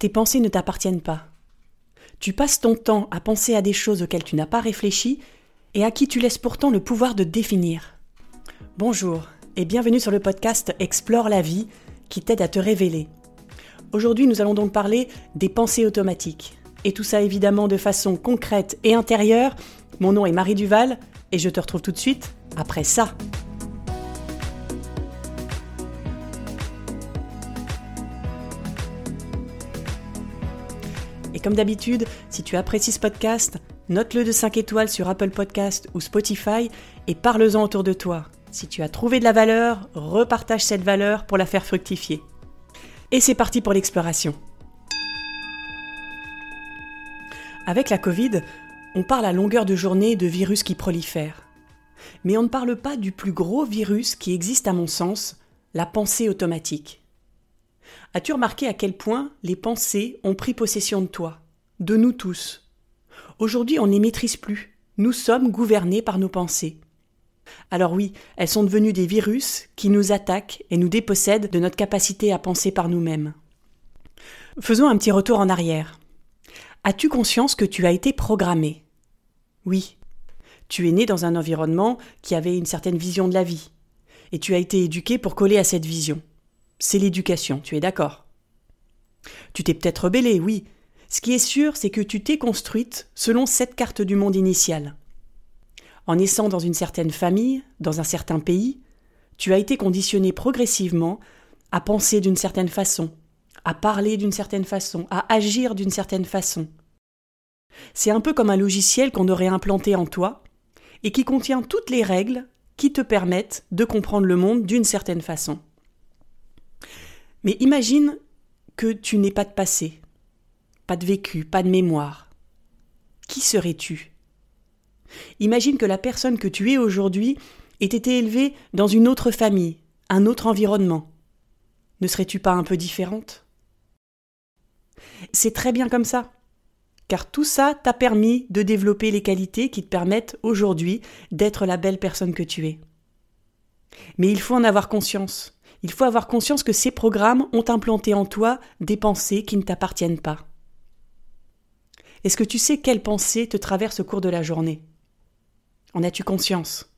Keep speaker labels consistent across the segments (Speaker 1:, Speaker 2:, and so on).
Speaker 1: Tes pensées ne t'appartiennent pas. Tu passes ton temps à penser à des choses auxquelles tu n'as pas réfléchi et à qui tu laisses pourtant le pouvoir de définir. Bonjour et bienvenue sur le podcast Explore la vie qui t'aide à te révéler. Aujourd'hui, nous allons donc parler des pensées automatiques. Et tout ça évidemment de façon concrète et intérieure. Mon nom est Marie Duval et je te retrouve tout de suite après ça. Comme d'habitude, si tu apprécies ce podcast, note-le de 5 étoiles sur Apple Podcast ou Spotify et parle-en autour de toi. Si tu as trouvé de la valeur, repartage cette valeur pour la faire fructifier. Et c'est parti pour l'exploration. Avec la Covid, on parle à longueur de journée de virus qui prolifèrent. Mais on ne parle pas du plus gros virus qui existe à mon sens, la pensée automatique. As-tu remarqué à quel point les pensées ont pris possession de toi, de nous tous? Aujourd'hui, on ne les maîtrise plus. Nous sommes gouvernés par nos pensées. Alors oui, elles sont devenues des virus qui nous attaquent et nous dépossèdent de notre capacité à penser par nous-mêmes. Faisons un petit retour en arrière. As-tu conscience que tu as été programmé? Oui. Tu es né dans un environnement qui avait une certaine vision de la vie, et tu as été éduqué pour coller à cette vision c'est l'éducation, tu es d'accord? Tu t'es peut-être rebellé, oui. Ce qui est sûr, c'est que tu t'es construite selon cette carte du monde initiale. En naissant dans une certaine famille, dans un certain pays, tu as été conditionné progressivement à penser d'une certaine façon, à parler d'une certaine façon, à agir d'une certaine façon. C'est un peu comme un logiciel qu'on aurait implanté en toi et qui contient toutes les règles qui te permettent de comprendre le monde d'une certaine façon. Mais imagine que tu n'aies pas de passé, pas de vécu, pas de mémoire. Qui serais-tu? Imagine que la personne que tu es aujourd'hui ait été élevée dans une autre famille, un autre environnement. Ne serais-tu pas un peu différente? C'est très bien comme ça, car tout ça t'a permis de développer les qualités qui te permettent aujourd'hui d'être la belle personne que tu es. Mais il faut en avoir conscience. Il faut avoir conscience que ces programmes ont implanté en toi des pensées qui ne t'appartiennent pas. Est-ce que tu sais quelles pensées te traversent au cours de la journée? En as-tu conscience?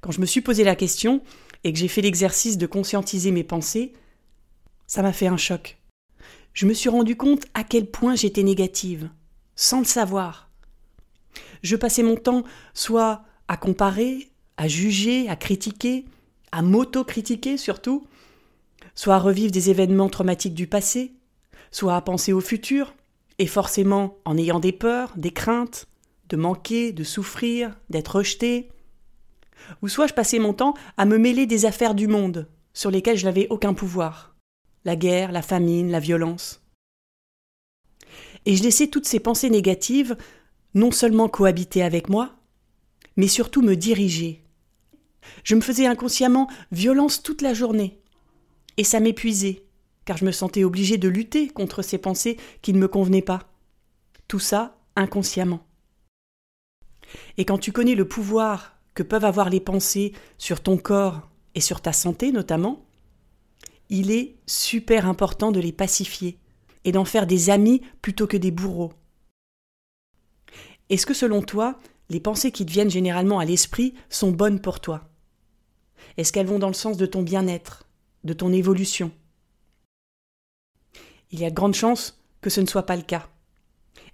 Speaker 1: Quand je me suis posé la question et que j'ai fait l'exercice de conscientiser mes pensées, ça m'a fait un choc. Je me suis rendu compte à quel point j'étais négative, sans le savoir. Je passais mon temps soit à comparer, à juger, à critiquer, à m'auto-critiquer surtout, soit à revivre des événements traumatiques du passé, soit à penser au futur, et forcément en ayant des peurs, des craintes, de manquer, de souffrir, d'être rejeté. Ou soit je passais mon temps à me mêler des affaires du monde, sur lesquelles je n'avais aucun pouvoir. La guerre, la famine, la violence. Et je laissais toutes ces pensées négatives non seulement cohabiter avec moi, mais surtout me diriger, je me faisais inconsciemment violence toute la journée. Et ça m'épuisait, car je me sentais obligée de lutter contre ces pensées qui ne me convenaient pas. Tout ça inconsciemment. Et quand tu connais le pouvoir que peuvent avoir les pensées sur ton corps et sur ta santé notamment, il est super important de les pacifier et d'en faire des amis plutôt que des bourreaux. Est-ce que selon toi, les pensées qui te viennent généralement à l'esprit sont bonnes pour toi? Est-ce qu'elles vont dans le sens de ton bien-être, de ton évolution? Il y a de grandes chances que ce ne soit pas le cas.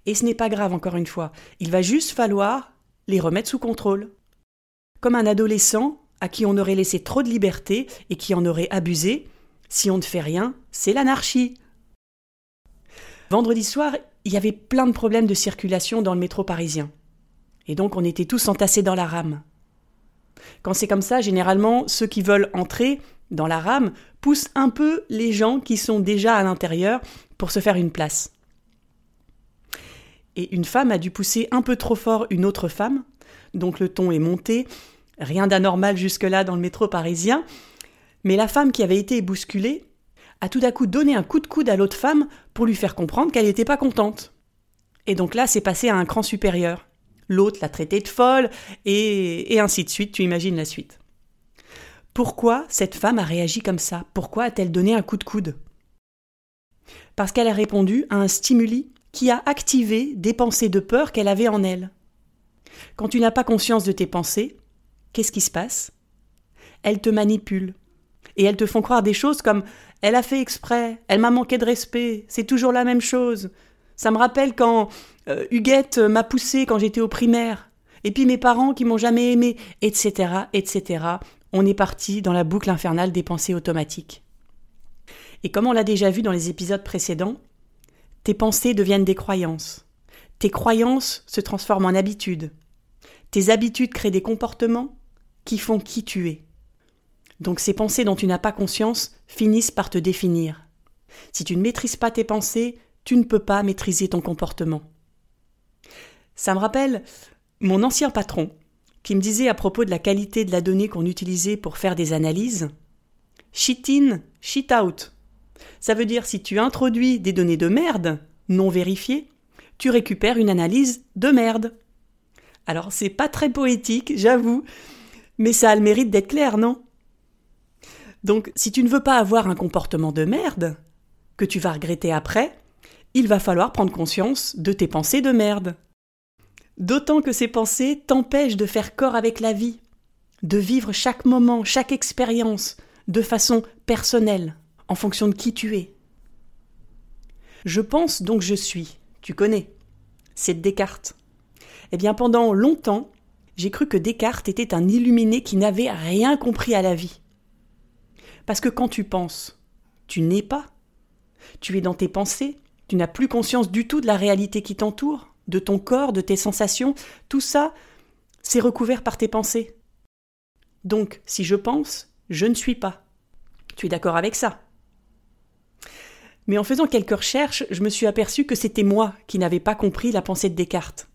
Speaker 1: Et ce n'est pas grave, encore une fois. Il va juste falloir les remettre sous contrôle. Comme un adolescent à qui on aurait laissé trop de liberté et qui en aurait abusé, si on ne fait rien, c'est l'anarchie. Vendredi soir, il y avait plein de problèmes de circulation dans le métro parisien. Et donc on était tous entassés dans la rame. Quand c'est comme ça, généralement, ceux qui veulent entrer dans la rame poussent un peu les gens qui sont déjà à l'intérieur pour se faire une place. Et une femme a dû pousser un peu trop fort une autre femme, donc le ton est monté, rien d'anormal jusque-là dans le métro parisien, mais la femme qui avait été bousculée a tout à coup donné un coup de coude à l'autre femme pour lui faire comprendre qu'elle n'était pas contente. Et donc là, c'est passé à un cran supérieur l'autre l'a traité de folle, et, et ainsi de suite, tu imagines la suite. Pourquoi cette femme a réagi comme ça? Pourquoi a-t-elle donné un coup de coude? Parce qu'elle a répondu à un stimuli qui a activé des pensées de peur qu'elle avait en elle. Quand tu n'as pas conscience de tes pensées, qu'est-ce qui se passe? Elles te manipulent. Et elles te font croire des choses comme Elle a fait exprès, elle m'a manqué de respect, c'est toujours la même chose. Ça me rappelle quand euh, Huguette m'a poussé quand j'étais au primaire. Et puis mes parents qui m'ont jamais aimé, etc., etc. On est parti dans la boucle infernale des pensées automatiques. Et comme on l'a déjà vu dans les épisodes précédents, tes pensées deviennent des croyances. Tes croyances se transforment en habitudes. Tes habitudes créent des comportements qui font qui tu es. Donc ces pensées dont tu n'as pas conscience finissent par te définir. Si tu ne maîtrises pas tes pensées, tu ne peux pas maîtriser ton comportement. Ça me rappelle mon ancien patron qui me disait à propos de la qualité de la donnée qu'on utilisait pour faire des analyses Shit in, shit out. Ça veut dire si tu introduis des données de merde, non vérifiées, tu récupères une analyse de merde. Alors c'est pas très poétique, j'avoue, mais ça a le mérite d'être clair, non? Donc si tu ne veux pas avoir un comportement de merde, que tu vas regretter après, il va falloir prendre conscience de tes pensées de merde. D'autant que ces pensées t'empêchent de faire corps avec la vie, de vivre chaque moment, chaque expérience, de façon personnelle, en fonction de qui tu es. Je pense donc je suis, tu connais. C'est Descartes. Eh bien, pendant longtemps, j'ai cru que Descartes était un illuminé qui n'avait rien compris à la vie. Parce que quand tu penses, tu n'es pas. Tu es dans tes pensées, tu n'as plus conscience du tout de la réalité qui t'entoure, de ton corps, de tes sensations, tout ça, c'est recouvert par tes pensées. Donc, si je pense, je ne suis pas. Tu es d'accord avec ça? Mais en faisant quelques recherches, je me suis aperçu que c'était moi qui n'avais pas compris la pensée de Descartes.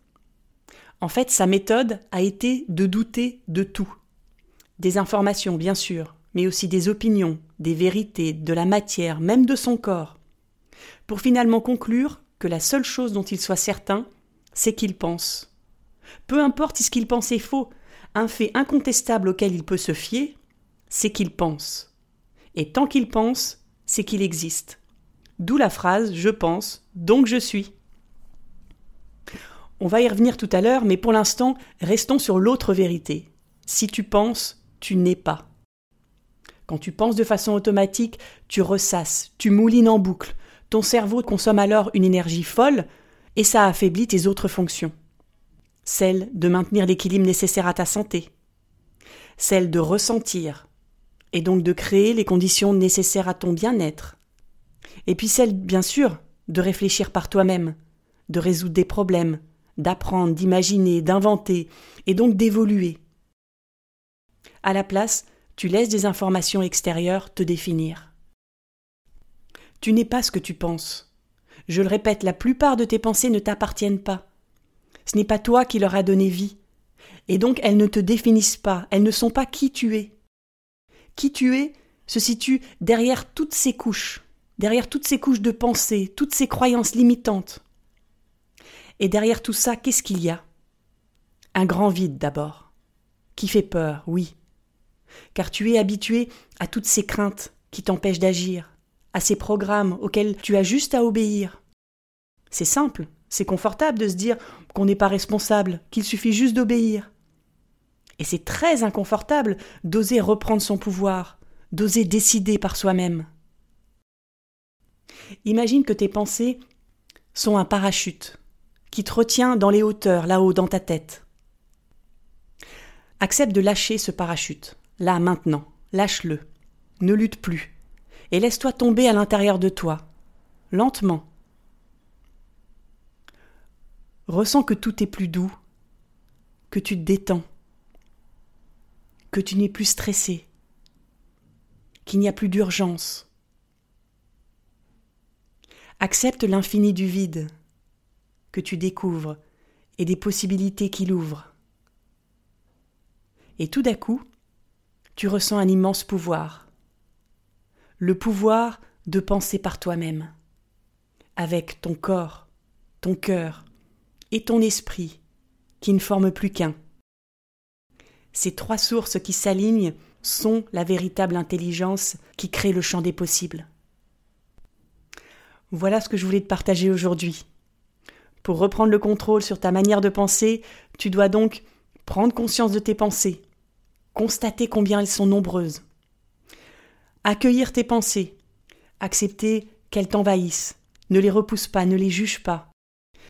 Speaker 1: En fait, sa méthode a été de douter de tout. Des informations, bien sûr, mais aussi des opinions, des vérités, de la matière, même de son corps, pour finalement conclure que la seule chose dont il soit certain, c'est qu'il pense. Peu importe si ce qu'il pense est faux, un fait incontestable auquel il peut se fier, c'est qu'il pense. Et tant qu'il pense, c'est qu'il existe. D'où la phrase Je pense, donc je suis. On va y revenir tout à l'heure, mais pour l'instant, restons sur l'autre vérité. Si tu penses, tu n'es pas. Quand tu penses de façon automatique, tu ressasses, tu moulines en boucle. Ton cerveau consomme alors une énergie folle et ça affaiblit tes autres fonctions. Celle de maintenir l'équilibre nécessaire à ta santé. Celle de ressentir et donc de créer les conditions nécessaires à ton bien-être. Et puis celle, bien sûr, de réfléchir par toi-même, de résoudre des problèmes, d'apprendre, d'imaginer, d'inventer, et donc d'évoluer. À la place, tu laisses des informations extérieures te définir. Tu n'es pas ce que tu penses. Je le répète, la plupart de tes pensées ne t'appartiennent pas. Ce n'est pas toi qui leur as donné vie. Et donc elles ne te définissent pas, elles ne sont pas qui tu es. Qui tu es se situe derrière toutes ces couches, derrière toutes ces couches de pensée, toutes ces croyances limitantes. Et derrière tout ça, qu'est-ce qu'il y a? Un grand vide d'abord, qui fait peur, oui, car tu es habitué à toutes ces craintes qui t'empêchent d'agir, à ces programmes auxquels tu as juste à obéir. C'est simple, c'est confortable de se dire qu'on n'est pas responsable, qu'il suffit juste d'obéir. Et c'est très inconfortable d'oser reprendre son pouvoir, d'oser décider par soi-même. Imagine que tes pensées sont un parachute qui te retient dans les hauteurs, là-haut, dans ta tête. Accepte de lâcher ce parachute, là, maintenant, lâche-le, ne lutte plus, et laisse-toi tomber à l'intérieur de toi, lentement. Ressens que tout est plus doux, que tu te détends, que tu n'es plus stressé, qu'il n'y a plus d'urgence. Accepte l'infini du vide, que tu découvres et des possibilités qu'il ouvre. Et tout d'un coup, tu ressens un immense pouvoir. Le pouvoir de penser par toi-même, avec ton corps, ton cœur et ton esprit, qui ne forment plus qu'un. Ces trois sources qui s'alignent sont la véritable intelligence qui crée le champ des possibles. Voilà ce que je voulais te partager aujourd'hui. Pour reprendre le contrôle sur ta manière de penser, tu dois donc prendre conscience de tes pensées, constater combien elles sont nombreuses, accueillir tes pensées, accepter qu'elles t'envahissent, ne les repousse pas, ne les juge pas.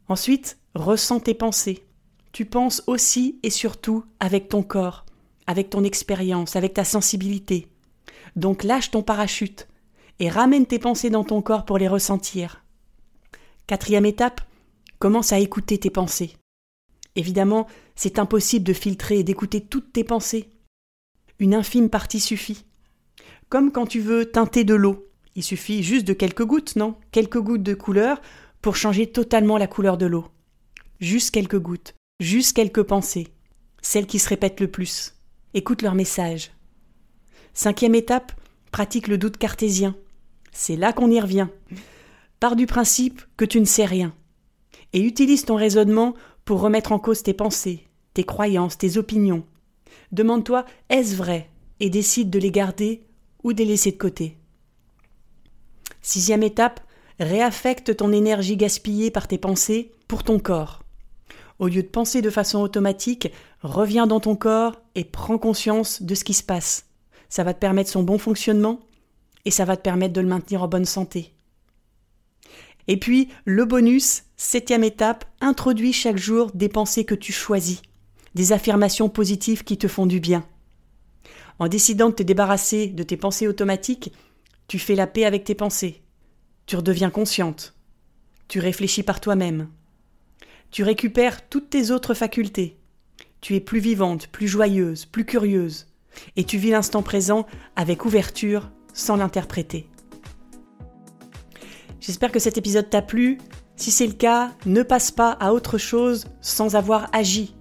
Speaker 1: Ensuite, ressens tes pensées. Tu penses aussi et surtout avec ton corps, avec ton expérience, avec ta sensibilité. Donc lâche ton parachute et ramène tes pensées dans ton corps pour les ressentir. Quatrième étape, commence à écouter tes pensées. Évidemment, c'est impossible de filtrer et d'écouter toutes tes pensées. Une infime partie suffit. Comme quand tu veux teinter de l'eau. Il suffit juste de quelques gouttes, non? Quelques gouttes de couleur pour changer totalement la couleur de l'eau. Juste quelques gouttes, juste quelques pensées, celles qui se répètent le plus. Écoute leur message. Cinquième étape, pratique le doute cartésien. C'est là qu'on y revient. Pars du principe que tu ne sais rien. Et utilise ton raisonnement pour remettre en cause tes pensées, tes croyances, tes opinions. Demande-toi est-ce vrai? Et décide de les garder ou de les laisser de côté. Sixième étape, réaffecte ton énergie gaspillée par tes pensées pour ton corps. Au lieu de penser de façon automatique, reviens dans ton corps et prends conscience de ce qui se passe. Ça va te permettre son bon fonctionnement et ça va te permettre de le maintenir en bonne santé. Et puis, le bonus, septième étape, introduis chaque jour des pensées que tu choisis, des affirmations positives qui te font du bien. En décidant de te débarrasser de tes pensées automatiques, tu fais la paix avec tes pensées. Tu redeviens consciente. Tu réfléchis par toi-même. Tu récupères toutes tes autres facultés. Tu es plus vivante, plus joyeuse, plus curieuse. Et tu vis l'instant présent avec ouverture sans l'interpréter. J'espère que cet épisode t'a plu. Si c'est le cas, ne passe pas à autre chose sans avoir agi.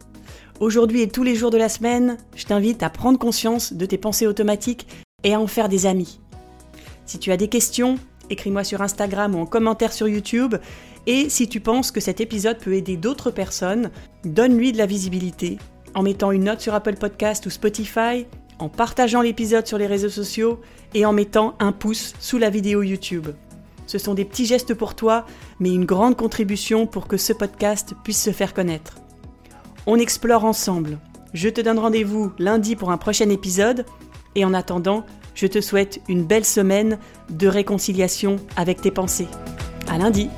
Speaker 1: Aujourd'hui et tous les jours de la semaine, je t'invite à prendre conscience de tes pensées automatiques et à en faire des amis. Si tu as des questions, écris-moi sur Instagram ou en commentaire sur YouTube. Et si tu penses que cet épisode peut aider d'autres personnes, donne-lui de la visibilité en mettant une note sur Apple Podcast ou Spotify, en partageant l'épisode sur les réseaux sociaux et en mettant un pouce sous la vidéo YouTube. Ce sont des petits gestes pour toi, mais une grande contribution pour que ce podcast puisse se faire connaître. On explore ensemble. Je te donne rendez-vous lundi pour un prochain épisode, et en attendant, je te souhaite une belle semaine de réconciliation avec tes pensées. À lundi!